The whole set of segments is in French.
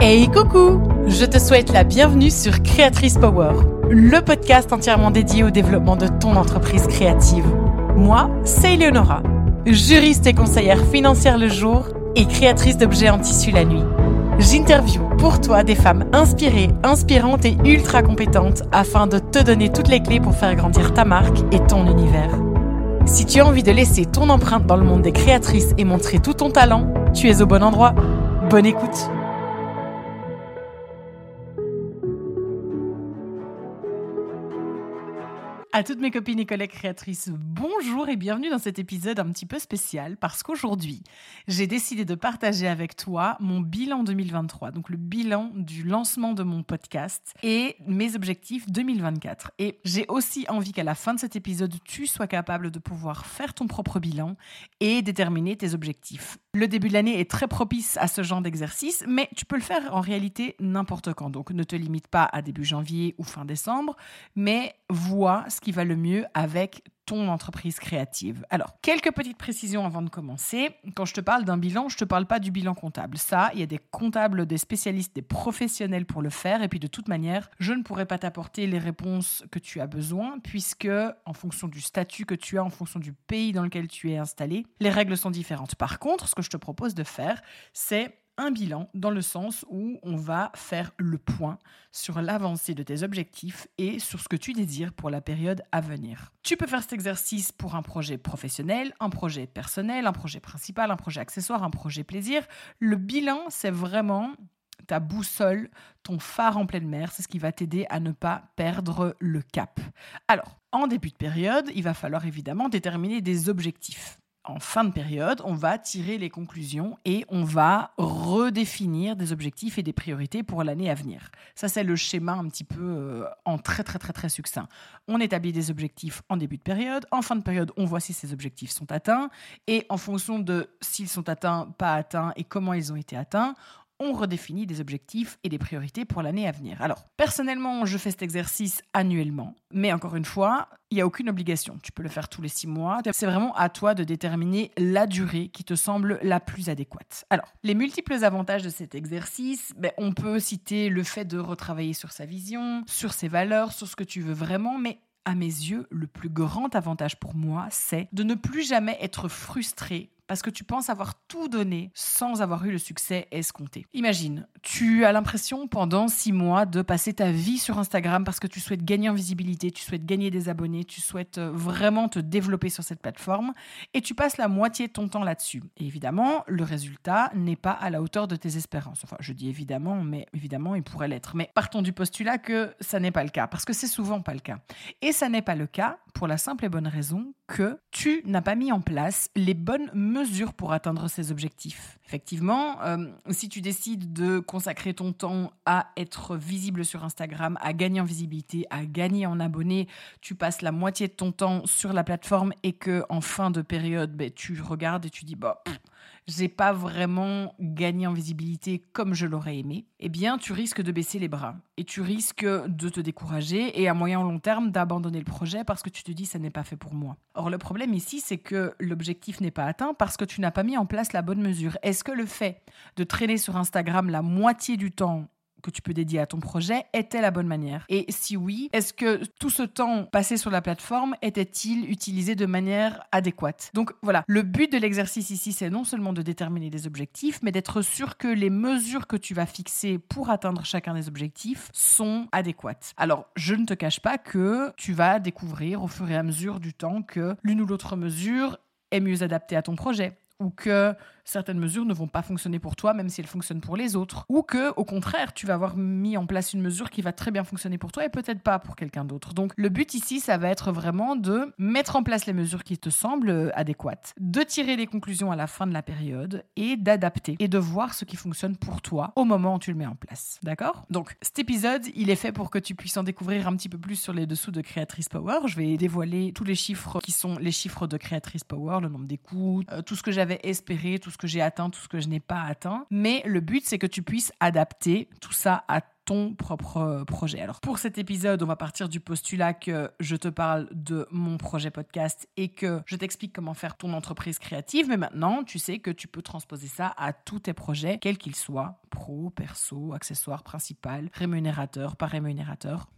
Hey coucou Je te souhaite la bienvenue sur Créatrice Power, le podcast entièrement dédié au développement de ton entreprise créative. Moi, c'est Eleonora, juriste et conseillère financière le jour et créatrice d'objets en tissu la nuit. J'interview pour toi des femmes inspirées, inspirantes et ultra compétentes afin de te donner toutes les clés pour faire grandir ta marque et ton univers. Si tu as envie de laisser ton empreinte dans le monde des créatrices et montrer tout ton talent, tu es au bon endroit. Bonne écoute À toutes mes copines et collègues créatrices, bonjour et bienvenue dans cet épisode un petit peu spécial parce qu'aujourd'hui, j'ai décidé de partager avec toi mon bilan 2023, donc le bilan du lancement de mon podcast et mes objectifs 2024. Et j'ai aussi envie qu'à la fin de cet épisode, tu sois capable de pouvoir faire ton propre bilan et déterminer tes objectifs. Le début de l'année est très propice à ce genre d'exercice, mais tu peux le faire en réalité n'importe quand. Donc ne te limite pas à début janvier ou fin décembre, mais vois ce va le mieux avec ton entreprise créative. Alors, quelques petites précisions avant de commencer. Quand je te parle d'un bilan, je ne te parle pas du bilan comptable. Ça, il y a des comptables, des spécialistes, des professionnels pour le faire. Et puis, de toute manière, je ne pourrais pas t'apporter les réponses que tu as besoin, puisque en fonction du statut que tu as, en fonction du pays dans lequel tu es installé, les règles sont différentes. Par contre, ce que je te propose de faire, c'est un bilan dans le sens où on va faire le point sur l'avancée de tes objectifs et sur ce que tu désires pour la période à venir. Tu peux faire cet exercice pour un projet professionnel, un projet personnel, un projet principal, un projet accessoire, un projet plaisir. Le bilan, c'est vraiment ta boussole, ton phare en pleine mer, c'est ce qui va t'aider à ne pas perdre le cap. Alors, en début de période, il va falloir évidemment déterminer des objectifs en fin de période, on va tirer les conclusions et on va redéfinir des objectifs et des priorités pour l'année à venir. Ça, c'est le schéma un petit peu euh, en très très très très succinct. On établit des objectifs en début de période. En fin de période, on voit si ces objectifs sont atteints. Et en fonction de s'ils sont atteints, pas atteints et comment ils ont été atteints, on redéfinit des objectifs et des priorités pour l'année à venir. Alors, personnellement, je fais cet exercice annuellement, mais encore une fois, il n'y a aucune obligation. Tu peux le faire tous les six mois. C'est vraiment à toi de déterminer la durée qui te semble la plus adéquate. Alors, les multiples avantages de cet exercice, ben, on peut citer le fait de retravailler sur sa vision, sur ses valeurs, sur ce que tu veux vraiment, mais à mes yeux, le plus grand avantage pour moi, c'est de ne plus jamais être frustré parce que tu penses avoir tout donné sans avoir eu le succès escompté. Imagine, tu as l'impression pendant six mois de passer ta vie sur Instagram parce que tu souhaites gagner en visibilité, tu souhaites gagner des abonnés, tu souhaites euh, vraiment te développer sur cette plateforme et tu passes la moitié de ton temps là-dessus. Et évidemment, le résultat n'est pas à la hauteur de tes espérances. Enfin, je dis évidemment, mais évidemment, il pourrait l'être. Mais partons du postulat que ça n'est pas le cas parce que c'est souvent pas le cas. Et ça n'est pas le cas pour la simple et bonne raison que tu n'as pas mis en place les bonnes mesures pour atteindre ces objectifs. Effectivement, euh, si tu décides de consacrer ton temps à être visible sur Instagram, à gagner en visibilité, à gagner en abonnés, tu passes la moitié de ton temps sur la plateforme et que en fin de période, ben, tu regardes et tu dis bah j'ai pas vraiment gagné en visibilité comme je l'aurais aimé, eh bien, tu risques de baisser les bras et tu risques de te décourager et à moyen long terme d'abandonner le projet parce que tu te dis ça n'est pas fait pour moi. Or, le problème ici, c'est que l'objectif n'est pas atteint parce que tu n'as pas mis en place la bonne mesure. Est-ce que le fait de traîner sur Instagram la moitié du temps que tu peux dédier à ton projet était la bonne manière Et si oui, est-ce que tout ce temps passé sur la plateforme était-il utilisé de manière adéquate? Donc voilà, le but de l'exercice ici, c'est non seulement de déterminer des objectifs, mais d'être sûr que les mesures que tu vas fixer pour atteindre chacun des objectifs sont adéquates. Alors, je ne te cache pas que tu vas découvrir au fur et à mesure du temps que l'une ou l'autre mesure est mieux adaptée à ton projet ou que certaines mesures ne vont pas fonctionner pour toi, même si elles fonctionnent pour les autres. Ou que, au contraire, tu vas avoir mis en place une mesure qui va très bien fonctionner pour toi et peut-être pas pour quelqu'un d'autre. Donc, le but ici, ça va être vraiment de mettre en place les mesures qui te semblent euh, adéquates, de tirer des conclusions à la fin de la période et d'adapter et de voir ce qui fonctionne pour toi au moment où tu le mets en place. D'accord? Donc, cet épisode, il est fait pour que tu puisses en découvrir un petit peu plus sur les dessous de Créatrice Power. Je vais dévoiler tous les chiffres qui sont les chiffres de Créatrice Power, le nombre d'écoutes, euh, tout ce que j'avais espéré, tout ce que j'ai atteint, tout ce que je n'ai pas atteint. Mais le but, c'est que tu puisses adapter tout ça à ton propre projet. Alors pour cet épisode, on va partir du postulat que je te parle de mon projet podcast et que je t'explique comment faire ton entreprise créative, mais maintenant tu sais que tu peux transposer ça à tous tes projets, quels qu'ils soient, pro, perso, accessoire principal, rémunérateur, pas rémunérateur.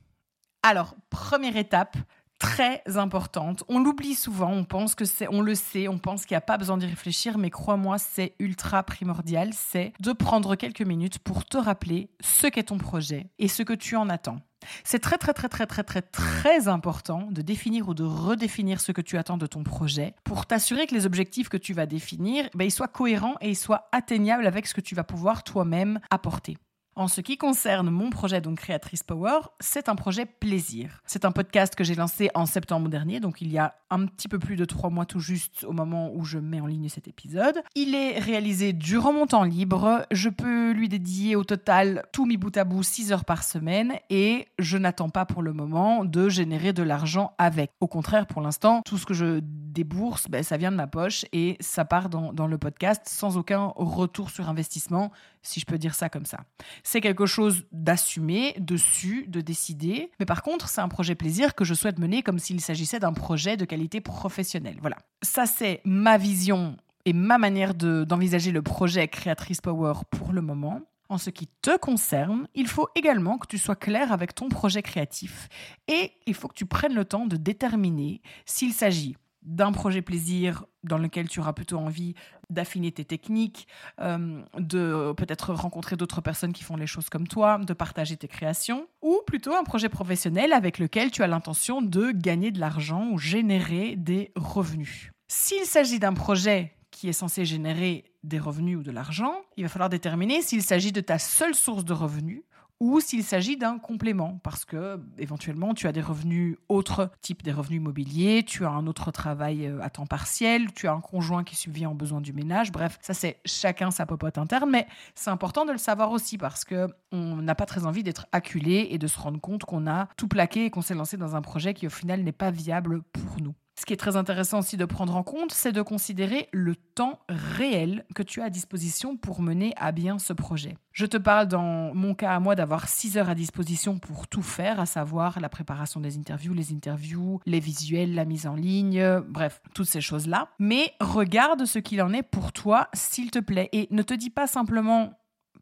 Alors, première étape, très importante. On l'oublie souvent, on pense que c'est, on le sait, on pense qu'il n'y a pas besoin d'y réfléchir, mais crois-moi, c'est ultra primordial. C'est de prendre quelques minutes pour te rappeler ce qu'est ton projet et ce que tu en attends. C'est très très très très très très très important de définir ou de redéfinir ce que tu attends de ton projet pour t'assurer que les objectifs que tu vas définir, ben, ils soient cohérents et ils soient atteignables avec ce que tu vas pouvoir toi-même apporter. En ce qui concerne mon projet, donc Créatrice Power, c'est un projet plaisir. C'est un podcast que j'ai lancé en septembre dernier, donc il y a un petit peu plus de trois mois tout juste au moment où je mets en ligne cet épisode. Il est réalisé durant mon temps libre. Je peux lui dédier au total tout mi bout à bout 6 heures par semaine et je n'attends pas pour le moment de générer de l'argent avec. Au contraire, pour l'instant, tout ce que je débourse, ben, ça vient de ma poche et ça part dans, dans le podcast sans aucun retour sur investissement, si je peux dire ça comme ça c'est quelque chose d'assumé, dessus, de décider. Mais par contre, c'est un projet plaisir que je souhaite mener comme s'il s'agissait d'un projet de qualité professionnelle. Voilà. Ça, c'est ma vision et ma manière d'envisager le projet Créatrice Power pour le moment. En ce qui te concerne, il faut également que tu sois clair avec ton projet créatif et il faut que tu prennes le temps de déterminer s'il s'agit d'un projet plaisir dans lequel tu auras plutôt envie d'affiner tes techniques, euh, de peut-être rencontrer d'autres personnes qui font les choses comme toi, de partager tes créations, ou plutôt un projet professionnel avec lequel tu as l'intention de gagner de l'argent ou générer des revenus. S'il s'agit d'un projet qui est censé générer des revenus ou de l'argent, il va falloir déterminer s'il s'agit de ta seule source de revenus ou s'il s'agit d'un complément, parce que éventuellement tu as des revenus autres, type des revenus immobiliers, tu as un autre travail euh, à temps partiel, tu as un conjoint qui subvient aux besoins du ménage, bref, ça c'est chacun sa popote interne, mais c'est important de le savoir aussi parce que on n'a pas très envie d'être acculé et de se rendre compte qu'on a tout plaqué et qu'on s'est lancé dans un projet qui au final n'est pas viable pour nous. Ce qui est très intéressant aussi de prendre en compte, c'est de considérer le temps réel que tu as à disposition pour mener à bien ce projet. Je te parle dans mon cas à moi d'avoir 6 heures à disposition pour tout faire, à savoir la préparation des interviews, les interviews, les visuels, la mise en ligne, bref, toutes ces choses-là. Mais regarde ce qu'il en est pour toi, s'il te plaît, et ne te dis pas simplement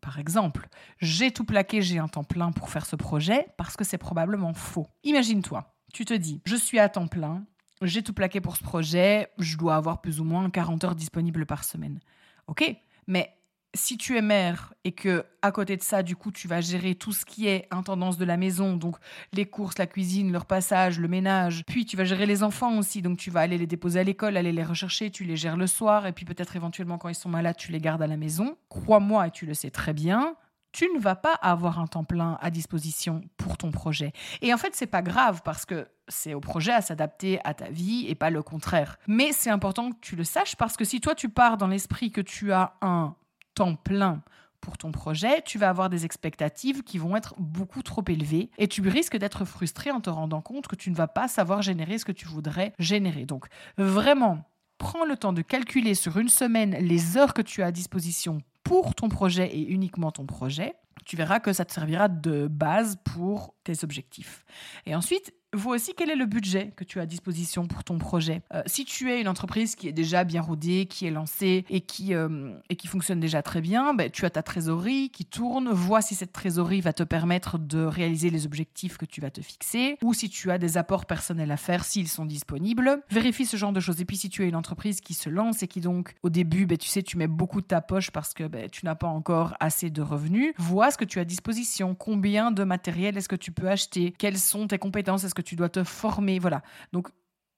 par exemple, j'ai tout plaqué, j'ai un temps plein pour faire ce projet, parce que c'est probablement faux. Imagine-toi, tu te dis, je suis à temps plein, j'ai tout plaqué pour ce projet, je dois avoir plus ou moins 40 heures disponibles par semaine. Ok, mais si tu es mère et que à côté de ça, du coup, tu vas gérer tout ce qui est intendance de la maison, donc les courses, la cuisine, leur passage, le ménage, puis tu vas gérer les enfants aussi, donc tu vas aller les déposer à l'école, aller les rechercher, tu les gères le soir, et puis peut-être éventuellement quand ils sont malades, tu les gardes à la maison. Crois-moi, et tu le sais très bien, tu ne vas pas avoir un temps plein à disposition pour ton projet. Et en fait, c'est pas grave parce que c'est au projet à s'adapter à ta vie et pas le contraire. Mais c'est important que tu le saches parce que si toi tu pars dans l'esprit que tu as un temps plein pour ton projet, tu vas avoir des expectatives qui vont être beaucoup trop élevées et tu risques d'être frustré en te rendant compte que tu ne vas pas savoir générer ce que tu voudrais générer. Donc vraiment, prends le temps de calculer sur une semaine les heures que tu as à disposition pour ton projet et uniquement ton projet, tu verras que ça te servira de base pour tes objectifs. Et ensuite, vois aussi quel est le budget que tu as à disposition pour ton projet? Euh, si tu es une entreprise qui est déjà bien rodée, qui est lancée et qui, euh, et qui fonctionne déjà très bien, ben, tu as ta trésorerie qui tourne. Vois si cette trésorerie va te permettre de réaliser les objectifs que tu vas te fixer ou si tu as des apports personnels à faire s'ils sont disponibles. Vérifie ce genre de choses. Et puis si tu es une entreprise qui se lance et qui donc au début, ben, tu sais, tu mets beaucoup de ta poche parce que ben, tu n'as pas encore assez de revenus, vois ce que tu as à disposition. Combien de matériel est-ce que tu peux acheter? Quelles sont tes compétences? Est-ce que tu dois te former. Voilà. Donc,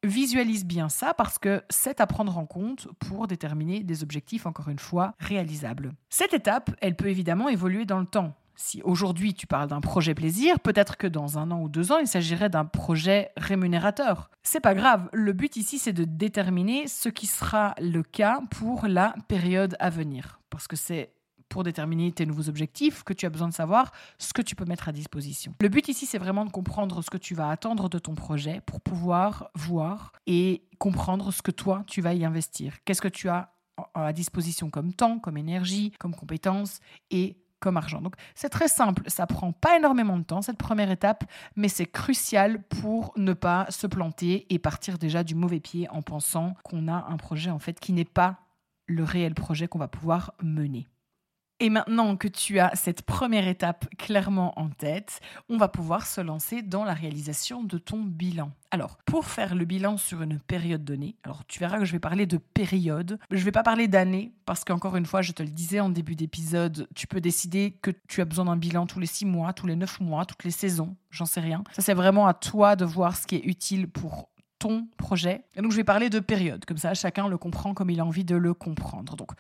visualise bien ça parce que c'est à prendre en compte pour déterminer des objectifs, encore une fois, réalisables. Cette étape, elle peut évidemment évoluer dans le temps. Si aujourd'hui tu parles d'un projet plaisir, peut-être que dans un an ou deux ans, il s'agirait d'un projet rémunérateur. C'est pas grave. Le but ici, c'est de déterminer ce qui sera le cas pour la période à venir. Parce que c'est pour déterminer tes nouveaux objectifs, que tu as besoin de savoir ce que tu peux mettre à disposition. Le but ici, c'est vraiment de comprendre ce que tu vas attendre de ton projet pour pouvoir voir et comprendre ce que toi, tu vas y investir. Qu'est-ce que tu as à disposition comme temps, comme énergie, comme compétences et comme argent. Donc c'est très simple, ça prend pas énormément de temps cette première étape, mais c'est crucial pour ne pas se planter et partir déjà du mauvais pied en pensant qu'on a un projet en fait qui n'est pas le réel projet qu'on va pouvoir mener. Et maintenant que tu as cette première étape clairement en tête, on va pouvoir se lancer dans la réalisation de ton bilan. Alors, pour faire le bilan sur une période donnée, alors tu verras que je vais parler de période, je ne vais pas parler d'année parce qu'encore une fois, je te le disais en début d'épisode, tu peux décider que tu as besoin d'un bilan tous les six mois, tous les neuf mois, toutes les saisons, j'en sais rien. Ça c'est vraiment à toi de voir ce qui est utile pour ton projet. Et donc je vais parler de période, comme ça chacun le comprend comme il a envie de le comprendre. Donc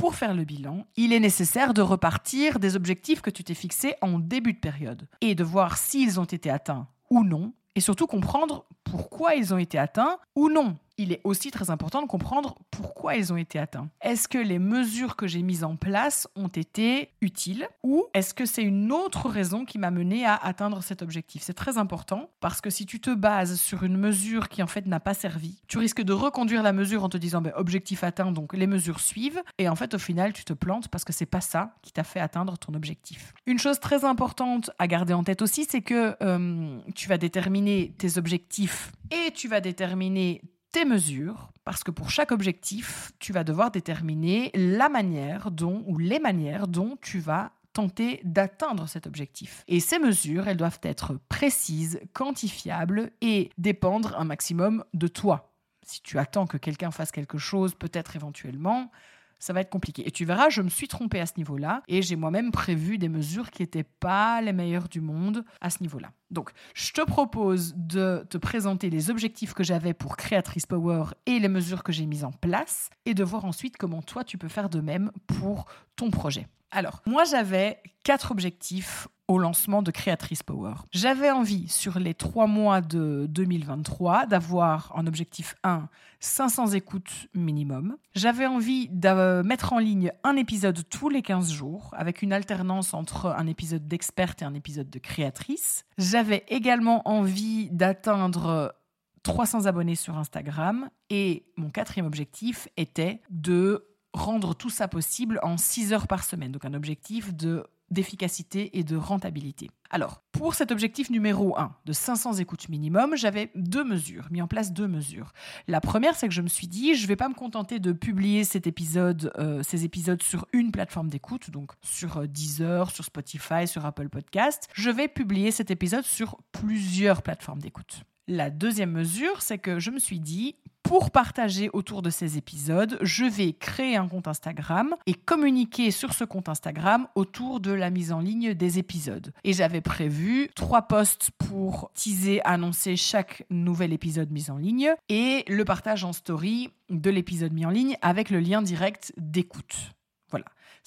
pour faire le bilan, il est nécessaire de repartir des objectifs que tu t'es fixés en début de période et de voir s'ils ont été atteints ou non, et surtout comprendre pourquoi ils ont été atteints ou non il est aussi très important de comprendre pourquoi ils ont été atteints. Est-ce que les mesures que j'ai mises en place ont été utiles ou est-ce que c'est une autre raison qui m'a mené à atteindre cet objectif? C'est très important parce que si tu te bases sur une mesure qui en fait n'a pas servi, tu risques de reconduire la mesure en te disant ben, objectif atteint donc les mesures suivent et en fait au final tu te plantes parce que c'est pas ça qui t'a fait atteindre ton objectif. Une chose très importante à garder en tête aussi c'est que euh, tu vas déterminer tes objectifs et tu vas déterminer tes mesures, parce que pour chaque objectif, tu vas devoir déterminer la manière dont ou les manières dont tu vas tenter d'atteindre cet objectif. Et ces mesures, elles doivent être précises, quantifiables et dépendre un maximum de toi. Si tu attends que quelqu'un fasse quelque chose, peut-être éventuellement, ça va être compliqué. Et tu verras, je me suis trompée à ce niveau-là et j'ai moi-même prévu des mesures qui n'étaient pas les meilleures du monde à ce niveau-là. Donc, je te propose de te présenter les objectifs que j'avais pour Créatrice Power et les mesures que j'ai mises en place et de voir ensuite comment toi tu peux faire de même pour ton projet. Alors, moi j'avais quatre objectifs au lancement de Créatrice Power. J'avais envie, sur les trois mois de 2023, d'avoir en objectif 1 500 écoutes minimum. J'avais envie de mettre en ligne un épisode tous les 15 jours, avec une alternance entre un épisode d'experte et un épisode de créatrice. J'avais également envie d'atteindre 300 abonnés sur Instagram. Et mon quatrième objectif était de rendre tout ça possible en 6 heures par semaine. Donc un objectif de d'efficacité et de rentabilité. Alors, pour cet objectif numéro 1 de 500 écoutes minimum, j'avais deux mesures, mis en place deux mesures. La première, c'est que je me suis dit, je ne vais pas me contenter de publier euh, ces épisodes sur une plateforme d'écoute, donc sur euh, Deezer, sur Spotify, sur Apple Podcast. Je vais publier cet épisode sur plusieurs plateformes d'écoute. La deuxième mesure, c'est que je me suis dit, pour partager autour de ces épisodes, je vais créer un compte Instagram et communiquer sur ce compte Instagram autour de la mise en ligne des épisodes. Et j'avais prévu trois posts pour teaser, annoncer chaque nouvel épisode mis en ligne et le partage en story de l'épisode mis en ligne avec le lien direct d'écoute.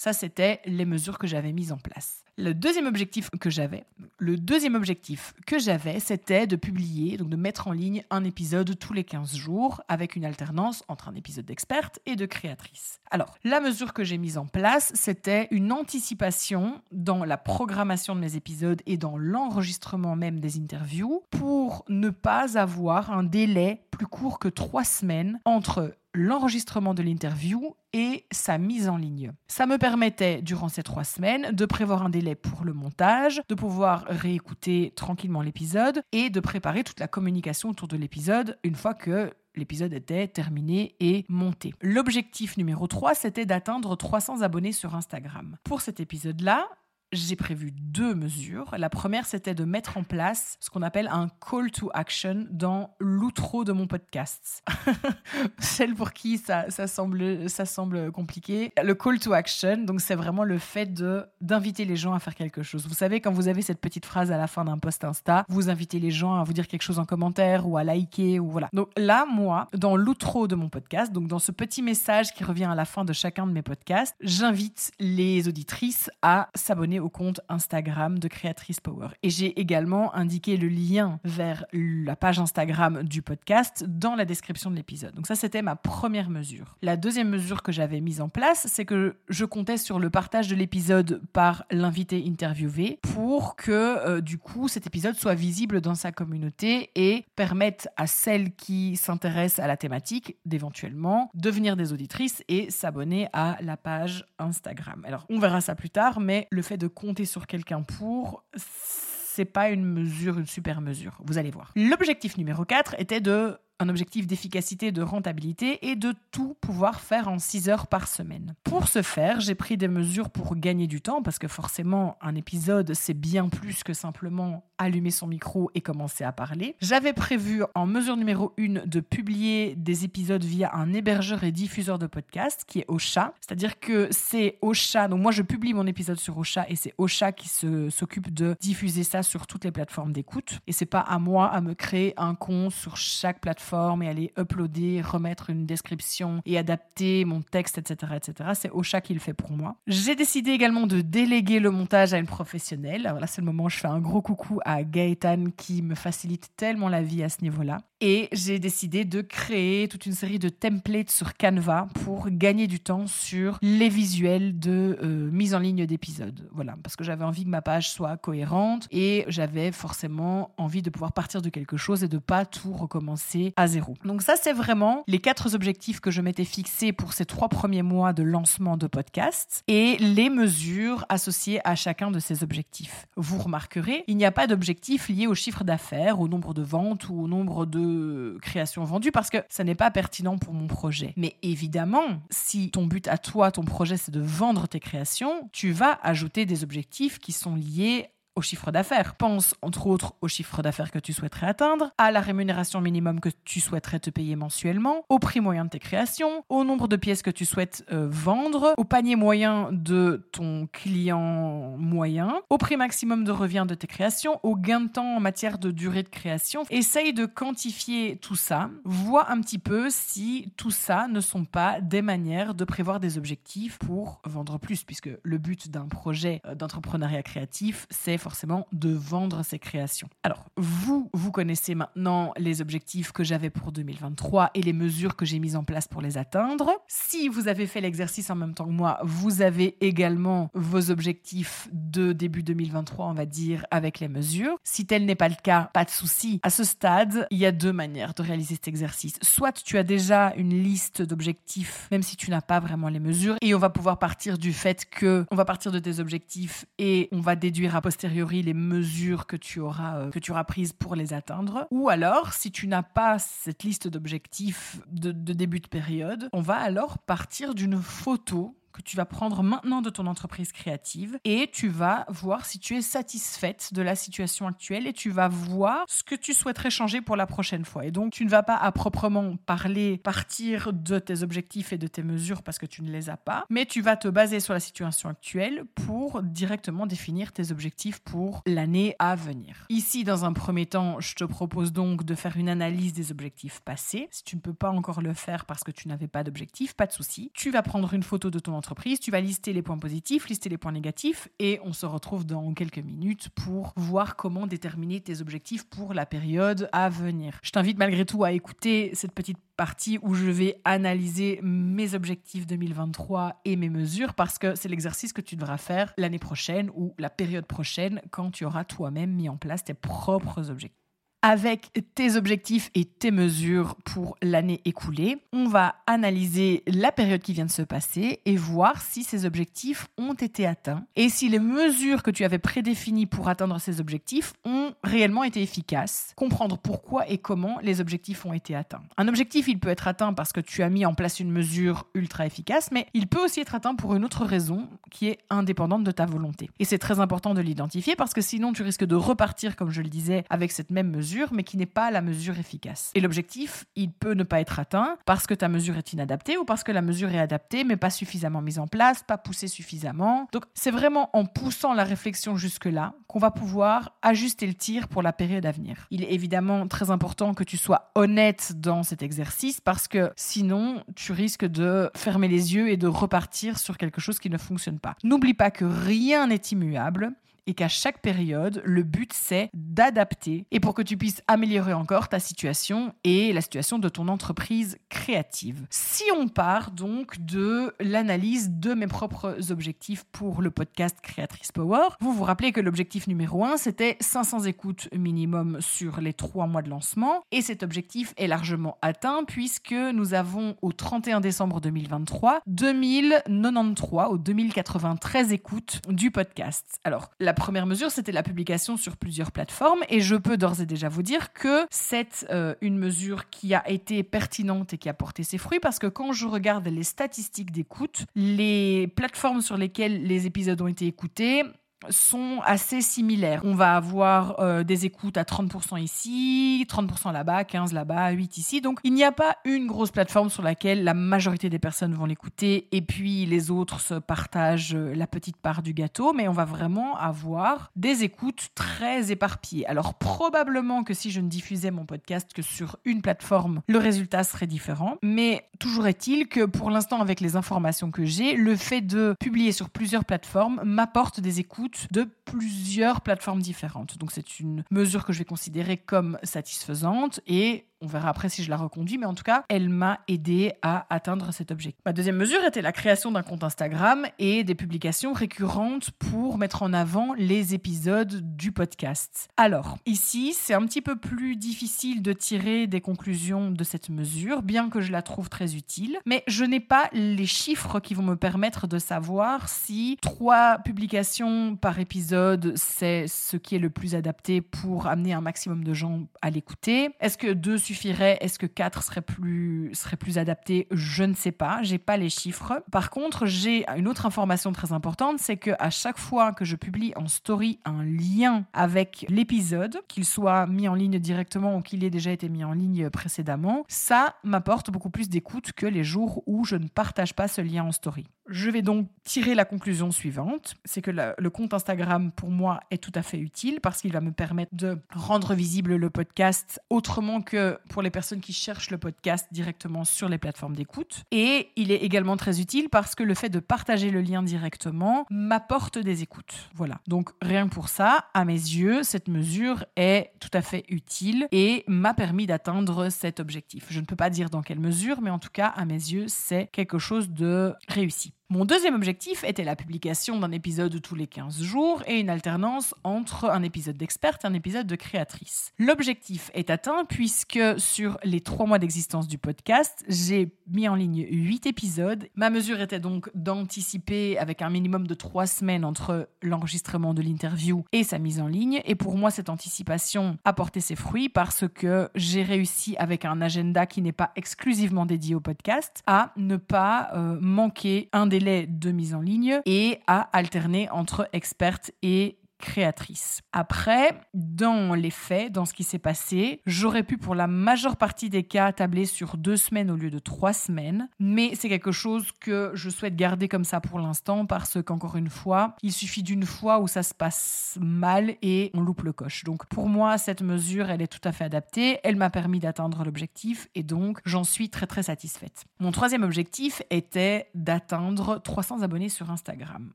Ça, c'était les mesures que j'avais mises en place. Le deuxième objectif que j'avais, le deuxième objectif que j'avais, c'était de publier, donc de mettre en ligne un épisode tous les 15 jours avec une alternance entre un épisode d'experte et de créatrice. Alors, la mesure que j'ai mise en place, c'était une anticipation dans la programmation de mes épisodes et dans l'enregistrement même des interviews pour ne pas avoir un délai plus court que trois semaines entre l'enregistrement de l'interview et sa mise en ligne. Ça me permettait, durant ces trois semaines, de prévoir un délai pour le montage, de pouvoir réécouter tranquillement l'épisode et de préparer toute la communication autour de l'épisode une fois que l'épisode était terminé et monté. L'objectif numéro 3, c'était d'atteindre 300 abonnés sur Instagram. Pour cet épisode-là, j'ai prévu deux mesures. La première, c'était de mettre en place ce qu'on appelle un call to action dans l'outro de mon podcast. Celle pour qui ça, ça, semble, ça semble compliqué. Le call to action, donc c'est vraiment le fait d'inviter les gens à faire quelque chose. Vous savez, quand vous avez cette petite phrase à la fin d'un post Insta, vous invitez les gens à vous dire quelque chose en commentaire ou à liker ou voilà. Donc là, moi, dans l'outro de mon podcast, donc dans ce petit message qui revient à la fin de chacun de mes podcasts, j'invite les auditrices à s'abonner au compte Instagram de Créatrice Power. Et j'ai également indiqué le lien vers la page Instagram du podcast dans la description de l'épisode. Donc ça, c'était ma première mesure. La deuxième mesure que j'avais mise en place, c'est que je comptais sur le partage de l'épisode par l'invité interviewé pour que euh, du coup cet épisode soit visible dans sa communauté et permette à celles qui s'intéressent à la thématique d'éventuellement devenir des auditrices et s'abonner à la page Instagram. Alors on verra ça plus tard, mais le fait de compter sur quelqu'un pour c'est pas une mesure, une super mesure. Vous allez voir. L'objectif numéro 4 était de un objectif d'efficacité, de rentabilité et de tout pouvoir faire en 6 heures par semaine. Pour ce faire, j'ai pris des mesures pour gagner du temps parce que forcément, un épisode, c'est bien plus que simplement allumer son micro et commencer à parler. J'avais prévu en mesure numéro 1 de publier des épisodes via un hébergeur et diffuseur de podcast qui est Ocha. C'est-à-dire que c'est Ocha, donc moi je publie mon épisode sur Ocha et c'est Ocha qui s'occupe de diffuser ça sur toutes les plateformes d'écoute. Et c'est pas à moi à me créer un compte sur chaque plateforme et aller uploader, remettre une description et adapter mon texte, etc. etc. C'est Ocha qui le fait pour moi. J'ai décidé également de déléguer le montage à une professionnelle. Alors là, c'est le moment où je fais un gros coucou à Gaëtan qui me facilite tellement la vie à ce niveau-là. Et j'ai décidé de créer toute une série de templates sur Canva pour gagner du temps sur les visuels de euh, mise en ligne d'épisodes. Voilà, parce que j'avais envie que ma page soit cohérente et j'avais forcément envie de pouvoir partir de quelque chose et de pas tout recommencer à zéro. Donc ça, c'est vraiment les quatre objectifs que je m'étais fixés pour ces trois premiers mois de lancement de podcast et les mesures associées à chacun de ces objectifs. Vous remarquerez, il n'y a pas d'objectif lié au chiffre d'affaires, au nombre de ventes ou au nombre de création vendue parce que ça n'est pas pertinent pour mon projet. Mais évidemment, si ton but à toi, ton projet, c'est de vendre tes créations, tu vas ajouter des objectifs qui sont liés au chiffre d'affaires. Pense entre autres au chiffre d'affaires que tu souhaiterais atteindre, à la rémunération minimum que tu souhaiterais te payer mensuellement, au prix moyen de tes créations, au nombre de pièces que tu souhaites euh, vendre, au panier moyen de ton client moyen, au prix maximum de revient de tes créations, au gain de temps en matière de durée de création. Essaye de quantifier tout ça. Vois un petit peu si tout ça ne sont pas des manières de prévoir des objectifs pour vendre plus, puisque le but d'un projet euh, d'entrepreneuriat créatif, c'est forcément de vendre ses créations. Alors, vous, vous connaissez maintenant les objectifs que j'avais pour 2023 et les mesures que j'ai mises en place pour les atteindre. Si vous avez fait l'exercice en même temps que moi, vous avez également vos objectifs de début 2023, on va dire, avec les mesures. Si tel n'est pas le cas, pas de souci. À ce stade, il y a deux manières de réaliser cet exercice. Soit tu as déjà une liste d'objectifs, même si tu n'as pas vraiment les mesures, et on va pouvoir partir du fait que on va partir de tes objectifs et on va déduire à posteriori les mesures que tu auras euh, que tu auras prises pour les atteindre. Ou alors, si tu n'as pas cette liste d'objectifs de, de début de période, on va alors partir d'une photo que tu vas prendre maintenant de ton entreprise créative et tu vas voir si tu es satisfaite de la situation actuelle et tu vas voir ce que tu souhaiterais changer pour la prochaine fois. Et donc, tu ne vas pas à proprement parler partir de tes objectifs et de tes mesures parce que tu ne les as pas, mais tu vas te baser sur la situation actuelle pour directement définir tes objectifs pour l'année à venir. Ici, dans un premier temps, je te propose donc de faire une analyse des objectifs passés. Si tu ne peux pas encore le faire parce que tu n'avais pas d'objectif, pas de souci. Tu vas prendre une photo de ton tu vas lister les points positifs, lister les points négatifs et on se retrouve dans quelques minutes pour voir comment déterminer tes objectifs pour la période à venir. Je t'invite malgré tout à écouter cette petite partie où je vais analyser mes objectifs 2023 et mes mesures parce que c'est l'exercice que tu devras faire l'année prochaine ou la période prochaine quand tu auras toi-même mis en place tes propres objectifs avec tes objectifs et tes mesures pour l'année écoulée. On va analyser la période qui vient de se passer et voir si ces objectifs ont été atteints et si les mesures que tu avais prédéfinies pour atteindre ces objectifs ont réellement été efficaces. Comprendre pourquoi et comment les objectifs ont été atteints. Un objectif, il peut être atteint parce que tu as mis en place une mesure ultra efficace, mais il peut aussi être atteint pour une autre raison qui est indépendante de ta volonté. Et c'est très important de l'identifier parce que sinon tu risques de repartir, comme je le disais, avec cette même mesure mais qui n'est pas la mesure efficace. Et l'objectif, il peut ne pas être atteint parce que ta mesure est inadaptée ou parce que la mesure est adaptée, mais pas suffisamment mise en place, pas poussée suffisamment. Donc c'est vraiment en poussant la réflexion jusque-là qu'on va pouvoir ajuster le tir pour la période à venir. Il est évidemment très important que tu sois honnête dans cet exercice parce que sinon, tu risques de fermer les yeux et de repartir sur quelque chose qui ne fonctionne pas. N'oublie pas que rien n'est immuable et qu'à chaque période, le but c'est d'adapter et pour que tu puisses améliorer encore ta situation et la situation de ton entreprise créative. Si on part donc de l'analyse de mes propres objectifs pour le podcast Créatrice Power, vous vous rappelez que l'objectif numéro 1 c'était 500 écoutes minimum sur les trois mois de lancement et cet objectif est largement atteint puisque nous avons au 31 décembre 2023 2093 ou 2093 écoutes du podcast. Alors la la première mesure, c'était la publication sur plusieurs plateformes. Et je peux d'ores et déjà vous dire que c'est euh, une mesure qui a été pertinente et qui a porté ses fruits parce que quand je regarde les statistiques d'écoute, les plateformes sur lesquelles les épisodes ont été écoutés, sont assez similaires. On va avoir euh, des écoutes à 30% ici, 30% là-bas, 15 là-bas, 8 ici. Donc il n'y a pas une grosse plateforme sur laquelle la majorité des personnes vont l'écouter et puis les autres se partagent euh, la petite part du gâteau, mais on va vraiment avoir des écoutes très éparpillées. Alors probablement que si je ne diffusais mon podcast que sur une plateforme, le résultat serait différent, mais toujours est-il que pour l'instant avec les informations que j'ai, le fait de publier sur plusieurs plateformes m'apporte des écoutes de plusieurs plateformes différentes. Donc c'est une mesure que je vais considérer comme satisfaisante et on verra après si je la reconduis, mais en tout cas, elle m'a aidé à atteindre cet objectif. Ma deuxième mesure était la création d'un compte Instagram et des publications récurrentes pour mettre en avant les épisodes du podcast. Alors, ici, c'est un petit peu plus difficile de tirer des conclusions de cette mesure, bien que je la trouve très utile, mais je n'ai pas les chiffres qui vont me permettre de savoir si trois publications par épisode, c'est ce qui est le plus adapté pour amener un maximum de gens à l'écouter. Est-ce que deux suffirait? Est-ce que 4 serait plus, serait adapté? Je ne sais pas. J'ai pas les chiffres. Par contre, j'ai une autre information très importante, c'est que à chaque fois que je publie en story un lien avec l'épisode, qu'il soit mis en ligne directement ou qu'il ait déjà été mis en ligne précédemment, ça m'apporte beaucoup plus d'écoute que les jours où je ne partage pas ce lien en story. Je vais donc tirer la conclusion suivante, c'est que le, compte Instagram pour moi est tout à fait utile parce qu'il va me permettre de rendre visible le podcast autrement que pour les personnes qui cherchent le podcast directement sur les plateformes d'écoute. Et il est également très utile parce que le fait de partager le lien directement m'apporte des écoutes. Voilà. Donc rien que pour ça, à mes yeux, cette mesure est tout à fait utile et m'a permis d'atteindre cet objectif. Je ne peux pas dire dans quelle mesure, mais en tout cas, à mes yeux, c'est quelque chose de réussi. Mon deuxième objectif était la publication d'un épisode tous les 15 jours et une alternance entre un épisode d'experte et un épisode de créatrice. L'objectif est atteint puisque sur les trois mois d'existence du podcast, j'ai mis en ligne 8 épisodes. Ma mesure était donc d'anticiper avec un minimum de 3 semaines entre l'enregistrement de l'interview et sa mise en ligne. Et pour moi, cette anticipation a porté ses fruits parce que j'ai réussi avec un agenda qui n'est pas exclusivement dédié au podcast à ne pas euh, manquer un délai de mise en ligne et à alterner entre experte et créatrice. Après, dans les faits, dans ce qui s'est passé, j'aurais pu pour la majeure partie des cas tabler sur deux semaines au lieu de trois semaines, mais c'est quelque chose que je souhaite garder comme ça pour l'instant parce qu'encore une fois, il suffit d'une fois où ça se passe mal et on loupe le coche. Donc pour moi, cette mesure, elle est tout à fait adaptée, elle m'a permis d'atteindre l'objectif et donc j'en suis très très satisfaite. Mon troisième objectif était d'atteindre 300 abonnés sur Instagram.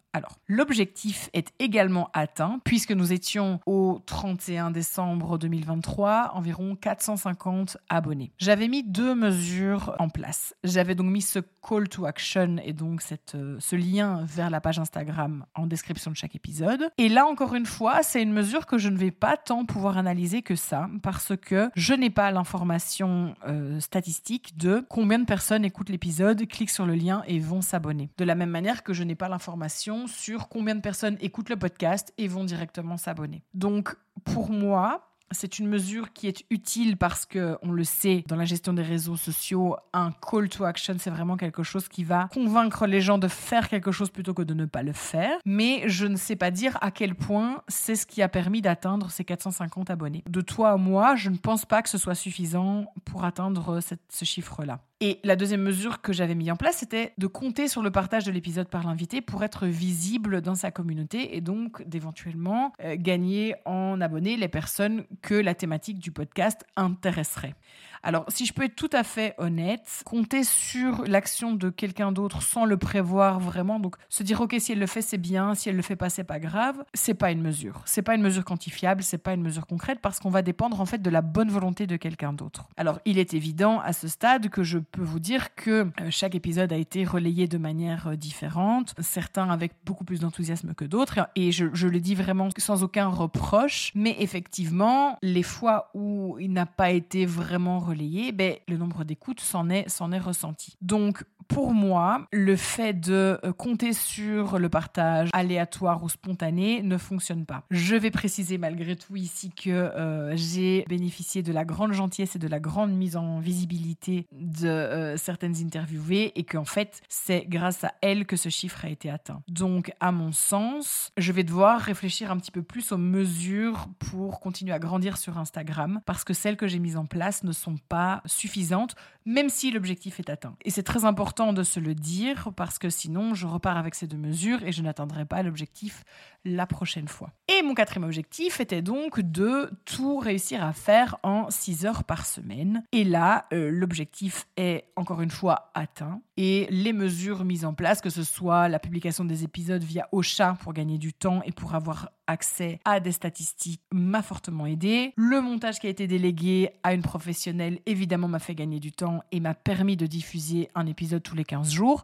Alors, l'objectif est également atteint puisque nous étions au 31 décembre 2023, environ 450 abonnés. J'avais mis deux mesures en place. J'avais donc mis ce call to action et donc euh, ce lien vers la page Instagram en description de chaque épisode. Et là, encore une fois, c'est une mesure que je ne vais pas tant pouvoir analyser que ça, parce que je n'ai pas l'information euh, statistique de combien de personnes écoutent l'épisode, cliquent sur le lien et vont s'abonner. De la même manière que je n'ai pas l'information sur combien de personnes écoutent le podcast et vont directement s'abonner. Donc, pour moi, C'est une mesure qui est utile parce que, on le sait, dans la gestion des réseaux sociaux, un call to action, c'est vraiment quelque chose qui va convaincre les gens de faire quelque chose plutôt que de ne pas le faire. Mais je ne sais pas dire à quel point c'est ce qui a permis d'atteindre ces 450 abonnés. De toi à moi, je ne pense pas que ce soit suffisant pour atteindre ce chiffre-là. Et la deuxième mesure que j'avais mis en place, c'était de compter sur le partage de l'épisode par l'invité pour être visible dans sa communauté et donc d'éventuellement euh, gagner en abonnés les personnes que la thématique du podcast intéresserait. Alors, si je peux être tout à fait honnête, compter sur l'action de quelqu'un d'autre sans le prévoir vraiment, donc se dire ok si elle le fait c'est bien, si elle le fait pas c'est pas grave, c'est pas une mesure. C'est pas une mesure quantifiable, c'est pas une mesure concrète parce qu'on va dépendre en fait de la bonne volonté de quelqu'un d'autre. Alors, il est évident à ce stade que je peux vous dire que euh, chaque épisode a été relayé de manière euh, différente, certains avec beaucoup plus d'enthousiasme que d'autres, et je, je le dis vraiment sans aucun reproche, mais effectivement, les fois où il n'a pas été vraiment relayé, ben, le nombre d'écoutes s'en est, est ressenti. Donc, pour moi, le fait de euh, compter sur le partage aléatoire ou spontané ne fonctionne pas. Je vais préciser malgré tout ici que euh, j'ai bénéficié de la grande gentillesse et de la grande mise en visibilité de euh, certaines interviewées et qu'en fait, c'est grâce à elles que ce chiffre a été atteint. Donc, à mon sens, je vais devoir réfléchir un petit peu plus aux mesures pour continuer à grandir sur Instagram parce que celles que j'ai mises en place ne sont pas suffisantes, même si l'objectif est atteint. Et c'est très important de se le dire parce que sinon, je repars avec ces deux mesures et je n'atteindrai pas l'objectif la prochaine fois. Et mon quatrième objectif était donc de tout réussir à faire en 6 heures par semaine. Et là, euh, l'objectif est encore une fois atteint. Et les mesures mises en place, que ce soit la publication des épisodes via Ocha pour gagner du temps et pour avoir accès à des statistiques, m'a fortement aidé. Le montage qui a été délégué à une professionnelle, évidemment, m'a fait gagner du temps et m'a permis de diffuser un épisode tous les 15 jours.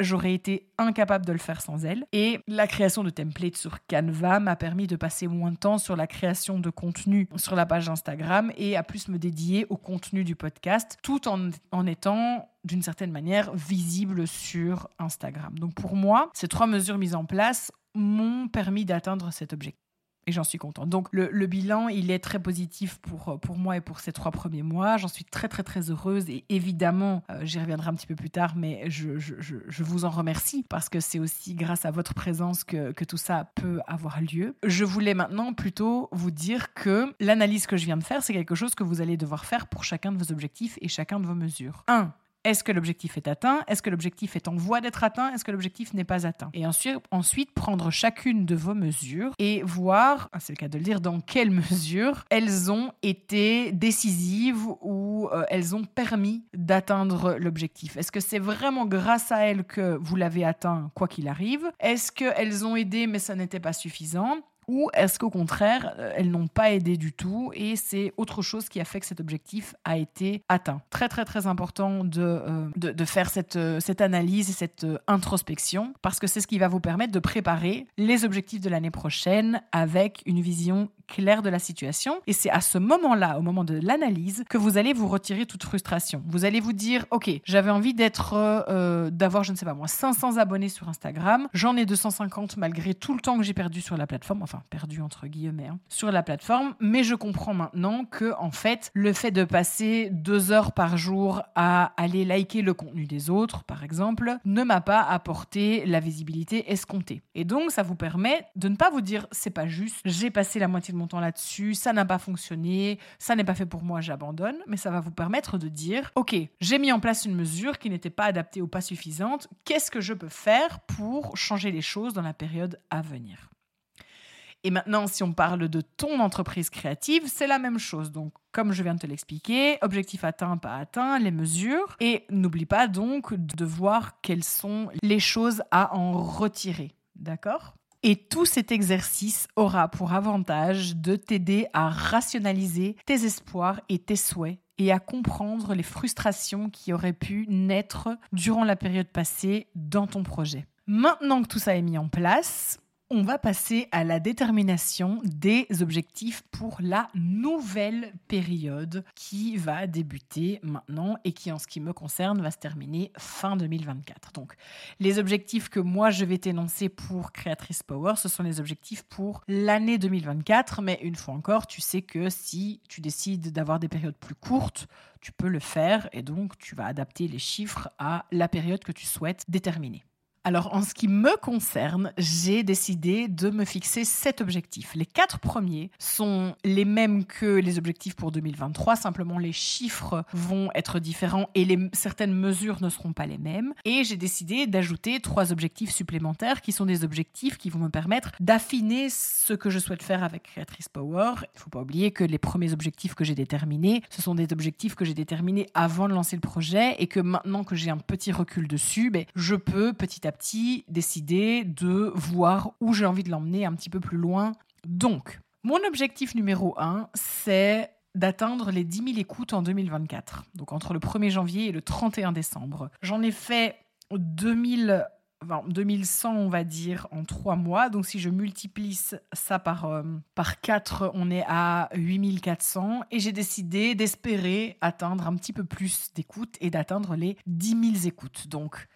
J'aurais été incapable de le faire sans elle. Et la création de templates sur Canva m'a permis de passer moins de temps sur la création de contenu sur la page Instagram et à plus me dédier au contenu du podcast, tout en, en étant d'une certaine manière visible sur Instagram. Donc pour moi, ces trois mesures mises en place m'ont permis d'atteindre cet objectif et j'en suis contente. Donc le, bilan, il est très positif pour, pour moi et pour ces trois premiers mois. J'en suis très très très heureuse et évidemment, euh, j'y reviendrai un petit peu plus tard, mais je, je, je, vous en remercie parce que c'est aussi grâce à votre présence que, que tout ça peut avoir lieu. Je voulais maintenant plutôt vous dire que l'analyse que je viens de faire, c'est quelque chose que vous allez devoir faire pour chacun de vos objectifs et chacun de vos mesures. 1. Est-ce que l'objectif est atteint? Est-ce que l'objectif est en voie d'être atteint? Est-ce que l'objectif n'est pas atteint? Et ensuite, ensuite, prendre chacune de vos mesures et voir, ah, c'est le cas de le dire, dans quelles mesures elles ont été décisives ou euh, elles ont permis d'atteindre l'objectif. Est-ce que c'est vraiment grâce à elles que vous l'avez atteint, quoi qu'il arrive? Est-ce qu'elles ont aidé mais ça n'était pas suffisant? Ou est-ce qu'au contraire, euh, elles n'ont pas aidé du tout et c'est autre chose qui a fait que cet objectif a été atteint? Très très très important de, euh, de, faire cette, euh, cette analyse et cette introspection parce que c'est ce qui va vous permettre de préparer les objectifs de l'année prochaine avec une vision claire de la situation. Et c'est à ce moment-là, au moment de l'analyse, que vous allez vous retirer toute frustration. Vous allez vous dire, ok, j'avais envie d'être, d'avoir, je ne sais pas moi, 500 abonnés sur Instagram. J'en ai 250 malgré tout le temps que j'ai perdu sur la plateforme. Enfin, perdu entre guillemets, hein, sur la plateforme. Mais je comprends maintenant que, en fait, le fait de passer deux heures par jour à aller liker le contenu des autres, par exemple, ne m'a pas apporté la visibilité escomptée. Et donc, ça vous permet de ne pas vous dire, c'est pas juste, j'ai passé la moitié de mon temps là-dessus, ça n'a pas fonctionné, ça n'est pas fait pour moi, j'abandonne. Mais ça va vous permettre de dire, ok, j'ai mis en place une mesure qui n'était pas adaptée ou pas suffisante. Qu'est-ce que je peux faire pour changer les choses dans la période à venir? Et maintenant, si on parle de ton entreprise créative, c'est la même chose. Donc, comme je viens de te l'expliquer, objectif atteint, pas atteint, les mesures. Et n'oublie pas donc de voir quelles sont les choses à en retirer. D'accord? Et tout cet exercice aura pour avantage de t'aider à rationaliser tes espoirs et tes souhaits et à comprendre les frustrations qui auraient pu naître durant la période passée dans ton projet. Maintenant que tout ça est mis en place, on va passer à la détermination des objectifs pour la nouvelle période qui va débuter maintenant et qui, en ce qui me concerne, va se terminer fin 2024. Donc, les objectifs que moi je vais t'énoncer pour Créatrice Power, ce sont les objectifs pour l'année 2024. Mais une fois encore, tu sais que si tu décides d'avoir des périodes plus courtes, tu peux le faire et donc tu vas adapter les chiffres à la période que tu souhaites déterminer. Alors, en ce qui me concerne, j'ai décidé de me fixer sept objectifs. Les quatre premiers sont les mêmes que les objectifs pour 2023, simplement les chiffres vont être différents et les, certaines mesures ne seront pas les mêmes. Et j'ai décidé d'ajouter trois objectifs supplémentaires qui sont des objectifs qui vont me permettre d'affiner ce que je souhaite faire avec Creatrice Power. Il ne faut pas oublier que les premiers objectifs que j'ai déterminés, ce sont des objectifs que j'ai déterminés avant de lancer le projet et que maintenant que j'ai un petit recul dessus, ben, je peux petit à petit décider de voir où j'ai envie de l'emmener un petit peu plus loin. Donc, mon objectif numéro un, c'est d'atteindre les 10 000 écoutes en 2024. Donc entre le 1er janvier et le 31 décembre. J'en ai fait 2000 2100, on va dire, en trois mois. Donc, si je multiplie ça par, euh, par 4, on est à 8400. Et j'ai décidé d'espérer atteindre un petit peu plus d'écoutes et d'atteindre les 10 000 écoutes. Donc,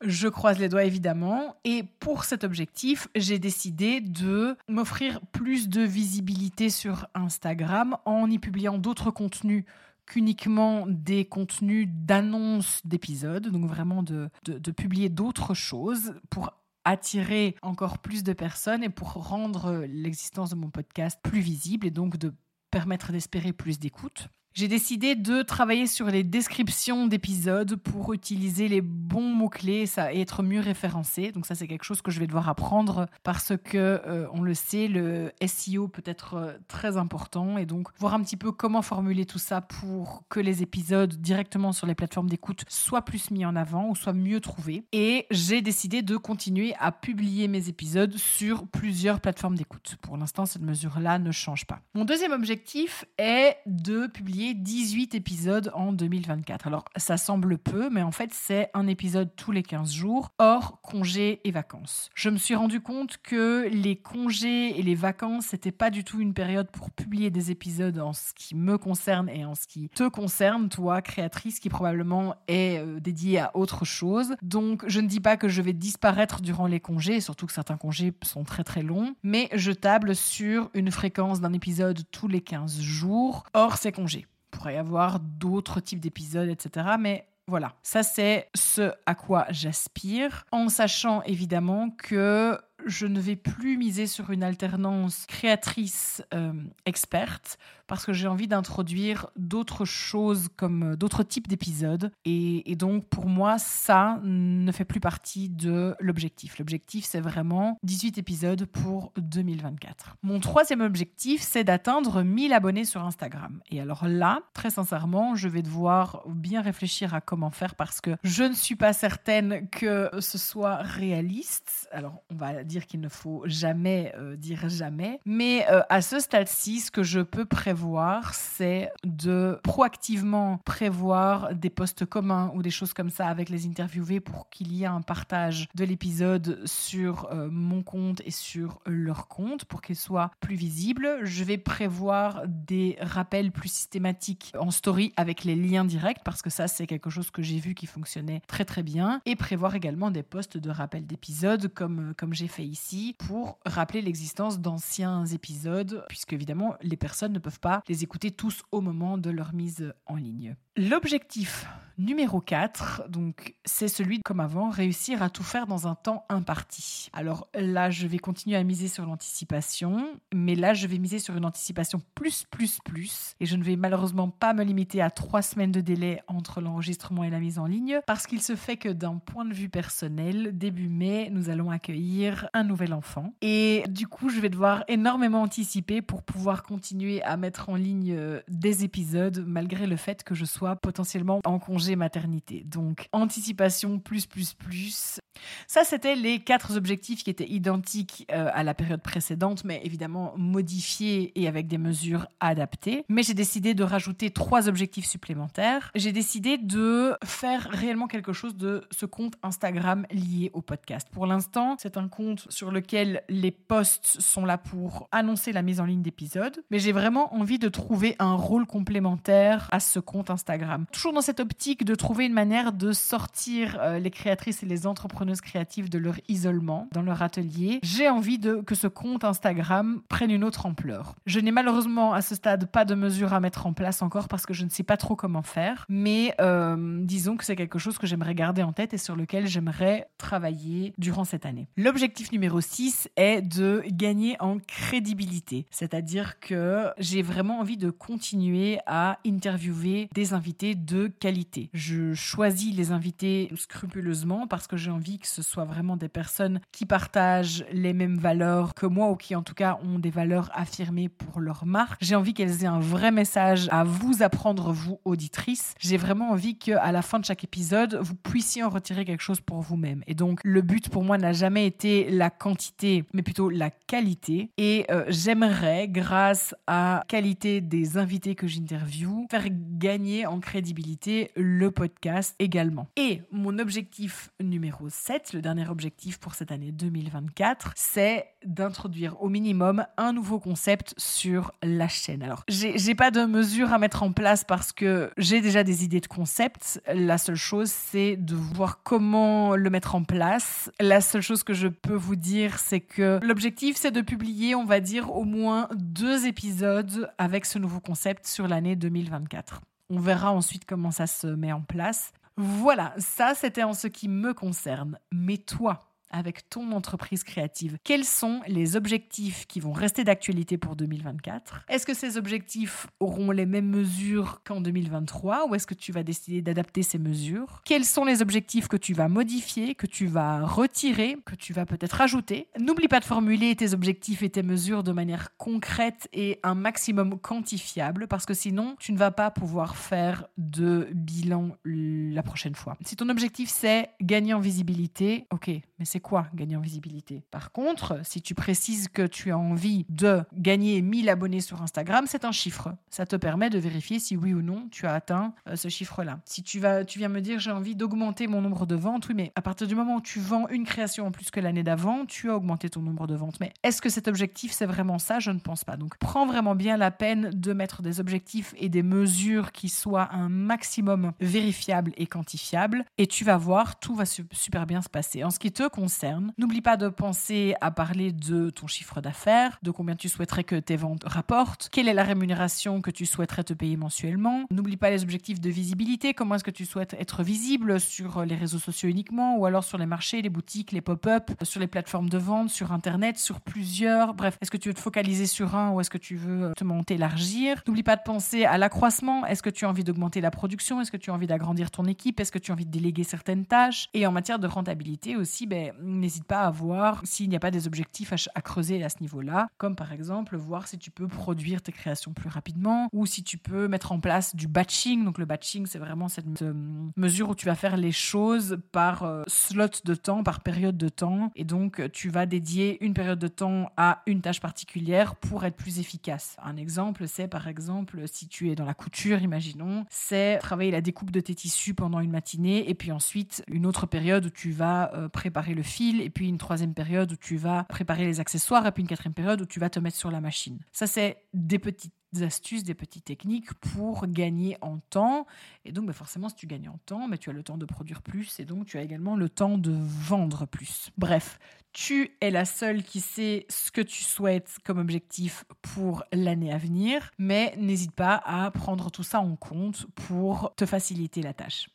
je croise les doigts évidemment. Et pour cet objectif, j'ai décidé de m'offrir plus de visibilité sur Instagram en y publiant d'autres contenus qu'uniquement des contenus d'annonces d'épisodes, donc vraiment de, publier d'autres choses pour attirer encore plus de personnes et pour rendre l'existence de mon podcast plus visible et donc de permettre d'espérer plus d'écoute. J'ai décidé de travailler sur les descriptions d'épisodes pour utiliser les bons mots-clés et être mieux référencé. Donc ça, c'est quelque chose que je vais devoir apprendre parce que, euh, on le sait, le SEO peut être euh, très important. Et donc, voir un petit peu comment formuler tout ça pour que les épisodes directement sur les plateformes d'écoute soient plus mis en avant ou soient mieux trouvés. Et j'ai décidé de continuer à publier mes épisodes sur plusieurs plateformes d'écoute. Pour l'instant, cette mesure-là ne change pas. Mon deuxième objectif est de publier 18 épisodes en 2024. Alors ça semble peu, mais en fait c'est un épisode tous les 15 jours, hors congés et vacances. Je me suis rendu compte que les congés et les vacances, c'était pas du tout une période pour publier des épisodes en ce qui me concerne et en ce qui te concerne, toi, créatrice, qui probablement est euh, dédiée à autre chose. Donc je ne dis pas que je vais disparaître durant les congés, surtout que certains congés sont très très longs, mais je table sur une fréquence d'un épisode tous les 15 jours, hors ces congés pourrait y avoir d'autres types d'épisodes, etc. Mais voilà, ça c'est ce à quoi j'aspire, en sachant évidemment que je ne vais plus miser sur une alternance créatrice euh, experte parce que j'ai envie d'introduire d'autres choses comme euh, d'autres types d'épisodes. Et, donc, pour moi, ça ne fait plus partie de l'objectif. L'objectif, c'est vraiment 18 épisodes pour 2024. Mon troisième objectif, c'est d'atteindre 1000 abonnés sur Instagram. Et alors là, très sincèrement, je vais devoir bien réfléchir à comment faire parce que je ne suis pas certaine que ce soit réaliste. Alors, on va dire qu'il ne faut jamais euh, dire jamais. Mais euh, à ce stade-ci, ce que je peux prévoir, c'est de proactivement prévoir des postes communs ou des choses comme ça avec les interviewés pour qu'il y ait un partage de l'épisode sur euh, mon compte et sur leur compte pour qu'il soit plus visible. Je vais prévoir des rappels plus systématiques en story avec les liens directs parce que ça, c'est quelque chose que j'ai vu qui fonctionnait très très bien et prévoir également des postes de rappel d'épisodes comme, comme j'ai fait ici pour rappeler l'existence d'anciens épisodes puisque évidemment les personnes ne peuvent pas les écouter tous au moment de leur mise en ligne. L'objectif numéro 4, donc, c'est celui, comme avant, réussir à tout faire dans un temps imparti. Alors là, je vais continuer à miser sur l'anticipation, mais là, je vais miser sur une anticipation plus, plus, plus. Et je ne vais malheureusement pas me limiter à trois semaines de délai entre l'enregistrement et la mise en ligne, parce qu'il se fait que d'un point de vue personnel, début mai, nous allons accueillir un nouvel enfant. Et du coup, je vais devoir énormément anticiper pour pouvoir continuer à mettre en ligne euh, des épisodes, malgré le fait que je sois potentiellement en congé maternité. Donc, anticipation plus, plus, plus. Ça, c'était les quatre objectifs qui étaient identiques euh, à la période précédente, mais évidemment modifiés et avec des mesures adaptées. Mais j'ai décidé de rajouter trois objectifs supplémentaires. J'ai décidé de faire réellement quelque chose de ce compte Instagram lié au podcast. Pour l'instant, c'est un compte sur lequel les posts sont là pour annoncer la mise en ligne d'épisodes, mais j'ai vraiment envie de trouver un rôle complémentaire à ce compte Instagram. Toujours dans cette optique de trouver une manière de sortir euh, les créatrices et les entrepreneurs créatives de leur isolement dans leur atelier, j'ai envie de, que ce compte Instagram prenne une autre ampleur. Je n'ai malheureusement à ce stade pas de mesures à mettre en place encore parce que je ne sais pas trop comment faire, mais euh, disons que c'est quelque chose que j'aimerais garder en tête et sur lequel j'aimerais travailler durant cette année. L'objectif numéro 6 est de gagner en crédibilité, c'est-à-dire que j'ai vraiment envie de continuer à interviewer des invités de qualité. Je choisis les invités scrupuleusement parce que j'ai envie que ce soit vraiment des personnes qui partagent les mêmes valeurs que moi ou qui en tout cas ont des valeurs affirmées pour leur marque. J'ai envie qu'elles aient un vrai message à vous apprendre, vous, auditrices. J'ai vraiment envie qu'à la fin de chaque épisode, vous puissiez en retirer quelque chose pour vous-même. Et donc, le but pour moi n'a jamais été la quantité, mais plutôt la qualité. Et euh, j'aimerais, grâce à la qualité des invités que j'interviewe, faire gagner en crédibilité le podcast également. Et mon objectif numéro 7, le dernier objectif pour cette année 2024, c'est d'introduire au minimum un nouveau concept sur la chaîne. Alors, j'ai pas de mesures à mettre en place parce que j'ai déjà des idées de concept. La seule chose, c'est de voir comment le mettre en place. La seule chose que je peux vous dire, c'est que l'objectif, c'est de publier, on va dire, au moins deux épisodes avec ce nouveau concept sur l'année 2024. On verra ensuite comment ça se met en place. Voilà, ça c'était en ce qui me concerne. Mais toi, avec ton entreprise créative, quels sont les objectifs qui vont rester d'actualité pour 2024 Est-ce que ces objectifs auront les mêmes mesures qu'en 2023 ou est-ce que tu vas décider d'adapter ces mesures? Quels sont les objectifs que tu vas modifier, que tu vas retirer, que tu vas peut-être ajouter? N'oublie pas de formuler tes objectifs et tes mesures de manière concrète et un maximum quantifiable parce que sinon tu ne vas pas pouvoir faire de bilan la prochaine fois. Si ton objectif c'est gagner en visibilité, ok, mais c'est quoi gagner en visibilité? Par contre, si tu précises que tu as envie de gagner 1000 abonnés sur Instagram, c'est un chiffre. Ça te permet de vérifier si oui ou non tu as atteint euh, ce chiffre-là. Si tu, vas, tu viens me dire j'ai envie d'augmenter mon nombre de ventes, oui, mais à partir du moment où tu vends une création en plus que l'année d'avant, tu as augmenté ton nombre de ventes. Mais est-ce que cet objectif, c'est vraiment ça? Je ne pense pas. Donc prends vraiment bien la peine de mettre des objectifs et des mesures qui soient un maximum vérifiables et quantifiables. Et tu vas voir, tout va super bien se passer. En ce qui te concerne, N'oublie pas de penser à parler de ton chiffre d'affaires, de combien tu souhaiterais que tes ventes rapportent, quelle est la rémunération que tu souhaiterais te payer mensuellement. N'oublie pas les objectifs de visibilité, comment est-ce que tu souhaites être visible sur les réseaux sociaux uniquement ou alors sur les marchés, les boutiques, les pop-up, sur les plateformes de vente, sur Internet, sur plusieurs. Bref, est-ce que tu veux te focaliser sur un ou est-ce que tu veux te monter, élargir N'oublie pas de penser à l'accroissement. Est-ce que tu as envie d'augmenter la production? Est-ce que tu as envie d'agrandir ton équipe? Est-ce que tu as envie de déléguer certaines tâches? Et en matière de rentabilité aussi, ben, n'hésite pas à voir s'il n'y a pas des objectifs à, creuser à ce niveau-là, comme par exemple voir si tu peux produire tes créations plus rapidement ou si tu peux mettre en place du batching. Donc le batching, c'est vraiment cette euh, mesure où tu vas faire les choses par euh, slot de temps, par période de temps. Et donc tu vas dédier une période de temps à une tâche particulière pour être plus efficace. Un exemple, c'est par exemple si tu es dans la couture, imaginons, c'est travailler la découpe de tes tissus pendant une matinée et puis ensuite une autre période où tu vas euh, préparer le fil, et puis une troisième période où tu vas préparer les accessoires, et puis une quatrième période où tu vas te mettre sur la machine. Ça, c'est des petites astuces, des petites techniques pour gagner en temps. Et donc, bah, forcément, si tu gagnes en temps, mais tu as le temps de produire plus et donc tu as également le temps de vendre plus. Bref, tu es la seule qui sait ce que tu souhaites comme objectif pour l'année à venir, mais n'hésite pas à prendre tout ça en compte pour te faciliter la tâche.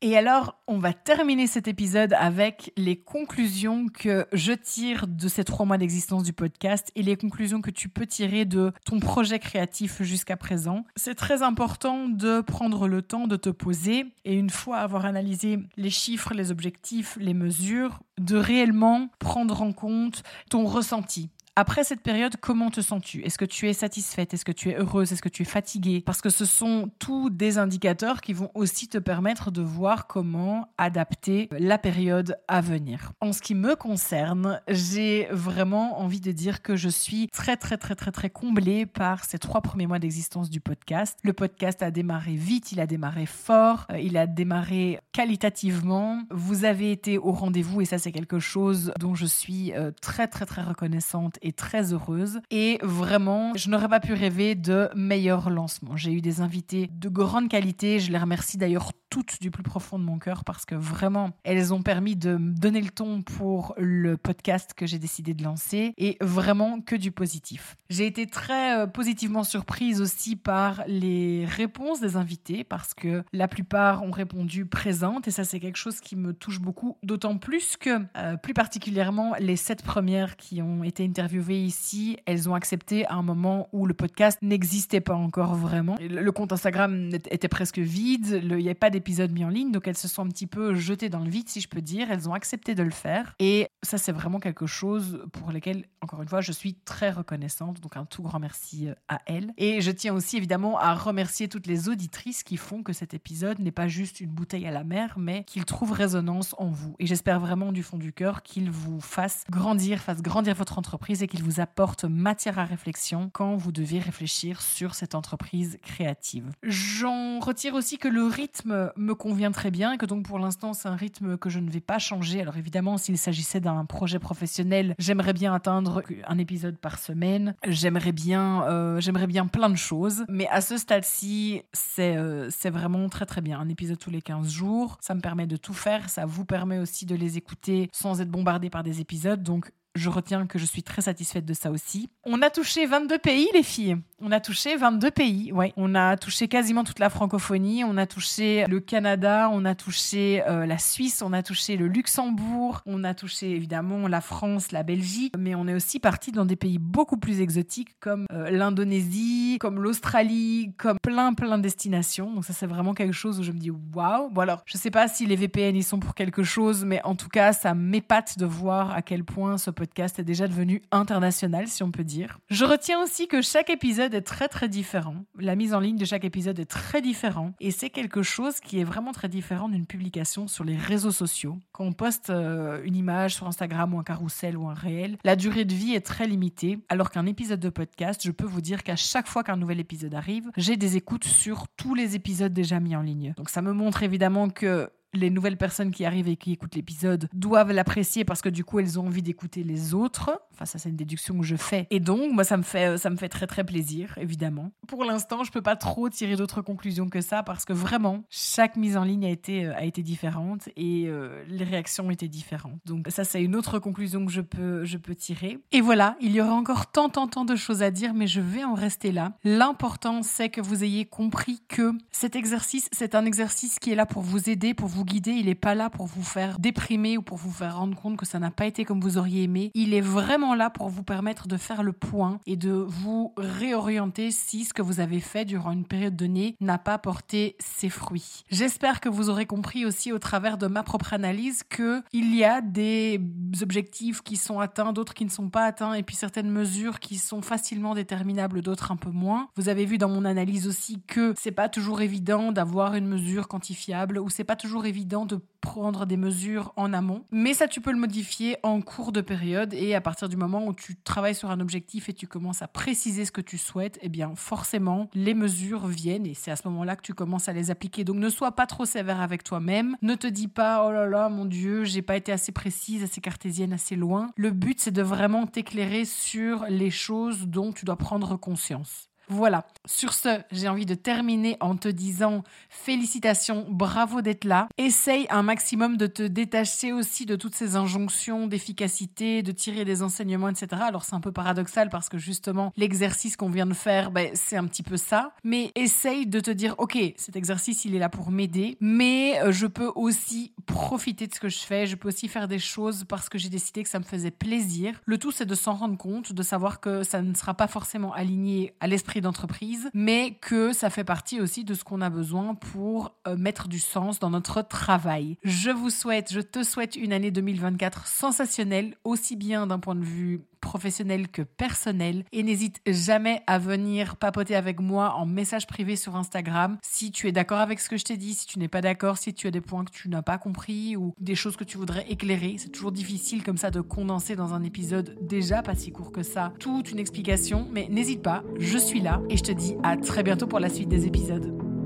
Et alors, on va terminer cet épisode avec les conclusions que je tire de ces trois mois d'existence du podcast et les conclusions que tu peux tirer de ton projet créatif jusqu'à présent. C'est très important de prendre le temps de te poser et une fois avoir analysé les chiffres, les objectifs, les mesures, de réellement prendre en compte ton ressenti Après cette période, comment te sens-tu? Est-ce que tu es satisfaite? Est-ce que tu es heureuse? Est-ce que tu es fatiguée? Parce que ce sont tous des indicateurs qui vont aussi te permettre de voir comment adapter la période à venir. En ce qui me concerne, j'ai vraiment envie de dire que je suis très très très très très comblée par ces trois premiers mois d'existence du podcast. Le podcast a démarré vite, il a démarré fort, euh, il a démarré qualitativement. Vous avez été au rendez-vous et ça c'est quelque chose dont je suis euh, très très très reconnaissante très heureuse. Et vraiment, je n'aurais pas pu rêver de meilleur lancement. J'ai eu des invités de grande qualité. Je les remercie d'ailleurs toutes du plus profond de mon cœur parce que vraiment, elles ont permis de me donner le ton pour le podcast que j'ai décidé de lancer et vraiment que du positif. J'ai été très euh, positivement surprise aussi par les réponses des invités parce que la plupart ont répondu présente et ça c'est quelque chose qui me touche beaucoup, d'autant plus que euh, plus particulièrement les sept premières qui ont été interviewées ici, elles ont accepté à un moment où le podcast n'existait pas encore vraiment. Le compte Instagram était presque vide, il n'y avait pas d'épisode mis en ligne, donc elles se sont un petit peu jetées dans le vide si je peux dire, elles ont accepté de le faire et ça c'est vraiment quelque chose pour lequel, encore une fois, je suis très reconnaissante, donc un tout grand merci euh, à elles. Et je tiens aussi évidemment à remercier toutes les auditrices qui font que cet épisode n'est pas juste une bouteille à la mer, mais qu'il trouve résonance en vous. Et j'espère vraiment du fond du cœur qu'il vous fasse grandir, fasse grandir votre entreprise et qu'il vous apporte matière à réflexion quand vous devez réfléchir sur cette entreprise créative. J'en retire aussi que le rythme me convient très bien et que donc pour l'instant c'est un rythme que je ne vais pas changer. Alors évidemment, s'il s'agissait d'un projet professionnel, j'aimerais bien atteindre un épisode par semaine. J'aimerais bien, euh, j'aimerais bien plein de choses, mais à ce stade-ci, c'est euh, vraiment très très bien. Un épisode tous les 15 jours, ça me permet de tout faire, ça vous permet aussi de les écouter sans être bombardé par des épisodes. Donc je retiens que je suis très satisfaite de ça aussi. On a touché 22 pays, les filles. On a touché 22 pays, ouais. On a touché quasiment toute la francophonie. On a touché le Canada, on a touché euh, la Suisse, on a touché le Luxembourg, on a touché évidemment la France, la Belgique. Mais on est aussi parti dans des pays beaucoup plus exotiques comme euh, l'Indonésie, comme l'Australie, comme plein plein de destinations. Donc ça c'est vraiment quelque chose où je me dis waouh. Bon alors, je sais pas si les VPN y sont pour quelque chose, mais en tout cas ça m'épate de voir à quel point ce podcast est déjà devenu international, si on peut dire. Je retiens aussi que chaque épisode est très très différent. La mise en ligne de chaque épisode est très différent et c'est quelque chose qui est vraiment très différent d'une publication sur les réseaux sociaux. Quand on poste euh, une image sur Instagram ou un carrousel ou un réel, la durée de vie est très limitée, alors qu'un épisode de podcast, je peux vous dire qu'à chaque fois qu'un nouvel épisode arrive, j'ai des écoutes sur tous les épisodes déjà mis en ligne. Donc ça me montre évidemment que les nouvelles personnes qui arrivent et qui écoutent l'épisode doivent l'apprécier parce que du coup elles ont envie d'écouter les autres. Enfin ça c'est une déduction que je fais. Et donc moi ça me fait ça me fait très très plaisir évidemment. Pour l'instant je peux pas trop tirer d'autres conclusions que ça parce que vraiment chaque mise en ligne a été a été différente et euh, les réactions étaient différentes. Donc ça c'est une autre conclusion que je peux je peux tirer. Et voilà il y aura encore tant tant tant de choses à dire mais je vais en rester là. L'important c'est que vous ayez compris que cet exercice c'est un exercice qui est là pour vous aider pour vous guider, il n'est pas là pour vous faire déprimer ou pour vous faire rendre compte que ça n'a pas été comme vous auriez aimé. Il est vraiment là pour vous permettre de faire le point et de vous réorienter si ce que vous avez fait durant une période donnée n'a pas porté ses fruits. J'espère que vous aurez compris aussi au travers de ma propre analyse que il y a des objectifs qui sont atteints, d'autres qui ne sont pas atteints et puis certaines mesures qui sont facilement déterminables, d'autres un peu moins. Vous avez vu dans mon analyse aussi que c'est pas toujours évident d'avoir une mesure quantifiable ou c'est pas toujours évident de prendre des mesures en amont. Mais ça, tu peux le modifier en cours de période et à partir du moment où tu travailles sur un objectif et tu commences à préciser ce que tu souhaites, eh bien, forcément, les mesures viennent et c'est à ce moment-là que tu commences à les appliquer. Donc, ne sois pas trop sévère avec toi-même. Ne te dis pas, oh là là, mon Dieu, j'ai pas été assez précise, assez cartésienne, assez loin. Le but, c'est de vraiment t'éclairer sur les choses dont tu dois prendre conscience. Voilà. Sur ce, j'ai envie de terminer en te disant félicitations, bravo d'être là. Essaye un maximum de te détacher aussi de toutes ces injonctions d'efficacité, de tirer des enseignements, etc. Alors c'est un peu paradoxal parce que justement l'exercice qu'on vient de faire, ben, c'est un petit peu ça. Mais essaye de te dire, ok, cet exercice il est là pour m'aider, mais euh, je peux aussi profiter de ce que je fais. Je peux aussi faire des choses parce que j'ai décidé que ça me faisait plaisir. Le tout c'est de s'en rendre compte, de savoir que ça ne sera pas forcément aligné à l'esprit d'entreprise, mais que ça fait partie aussi de ce qu'on a besoin pour euh, mettre du sens dans notre travail. Je vous souhaite, je te souhaite une année 2024 sensationnelle, aussi bien d'un point de vue professionnels que personnels. Et n'hésite jamais à venir papoter avec moi en message privé sur Instagram si tu es d'accord avec ce que je t'ai dit, si tu n'es pas d'accord, si tu as des points que tu n'as pas compris ou des choses que tu voudrais éclairer. C'est toujours difficile comme ça de condenser dans un épisode déjà pas si court que ça toute une explication, mais n'hésite pas, je suis là et je te dis à très bientôt pour la suite des épisodes.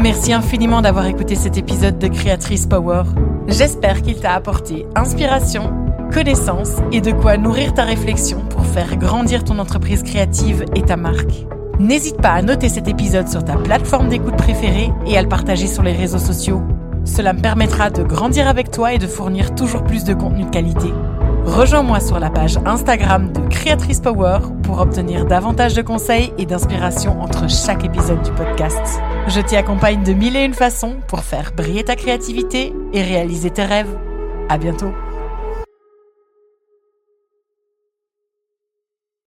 Merci infiniment d'avoir écouté cet épisode de Créatrice Power. J'espère qu'il t'a apporté inspiration, connaissance et de quoi nourrir ta réflexion pour faire grandir ton entreprise créative et ta marque. N'hésite pas à noter cet épisode sur ta plateforme d'écoute préférée et à le partager sur les réseaux sociaux. Cela me permettra de grandir avec toi et de fournir toujours plus de contenu de qualité. Rejoins-moi sur la page Instagram de Créatrice Power pour obtenir davantage de conseils et d'inspiration entre chaque épisode du podcast. Je t'y accompagne de mille et une façons pour faire briller ta créativité et réaliser tes rêves. À bientôt!